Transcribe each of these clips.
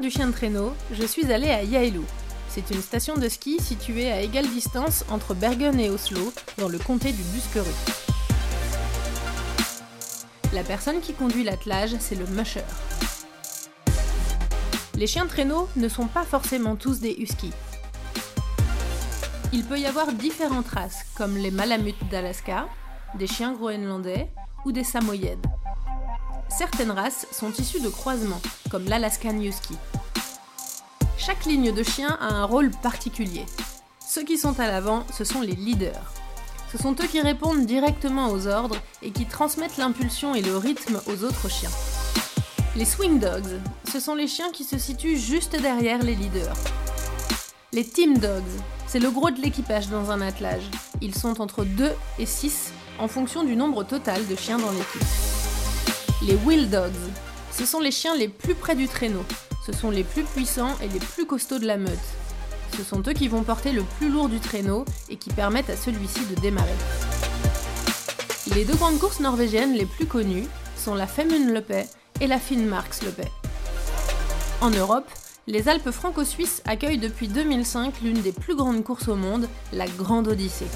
du chien de traîneau, je suis allée à Yaelu. C'est une station de ski située à égale distance entre Bergen et Oslo, dans le comté du Buskerud. La personne qui conduit l'attelage, c'est le musher. Les chiens de traîneau ne sont pas forcément tous des huskies. Il peut y avoir différentes races, comme les malamutes d'Alaska, des chiens groenlandais ou des samoyèdes. Certaines races sont issues de croisements, comme l'Alaskan Husky. Chaque ligne de chien a un rôle particulier. Ceux qui sont à l'avant, ce sont les leaders. Ce sont eux qui répondent directement aux ordres et qui transmettent l'impulsion et le rythme aux autres chiens. Les swing dogs, ce sont les chiens qui se situent juste derrière les leaders. Les team dogs, c'est le gros de l'équipage dans un attelage. Ils sont entre 2 et 6 en fonction du nombre total de chiens dans l'équipe. Les wheel dogs, ce sont les chiens les plus près du traîneau. Ce sont les plus puissants et les plus costauds de la meute. Ce sont eux qui vont porter le plus lourd du traîneau et qui permettent à celui-ci de démarrer. Les deux grandes courses norvégiennes les plus connues sont la Femundløpet et la Finnmarksløpet. En Europe, les Alpes franco-suisses accueillent depuis 2005 l'une des plus grandes courses au monde, la Grande Odyssée.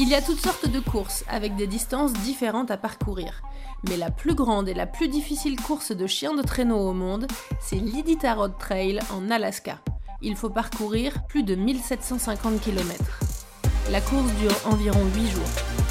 Il y a toutes sortes de courses avec des distances différentes à parcourir. Mais la plus grande et la plus difficile course de chiens de traîneau au monde, c'est l'Iditarod Trail en Alaska. Il faut parcourir plus de 1750 km. La course dure environ 8 jours.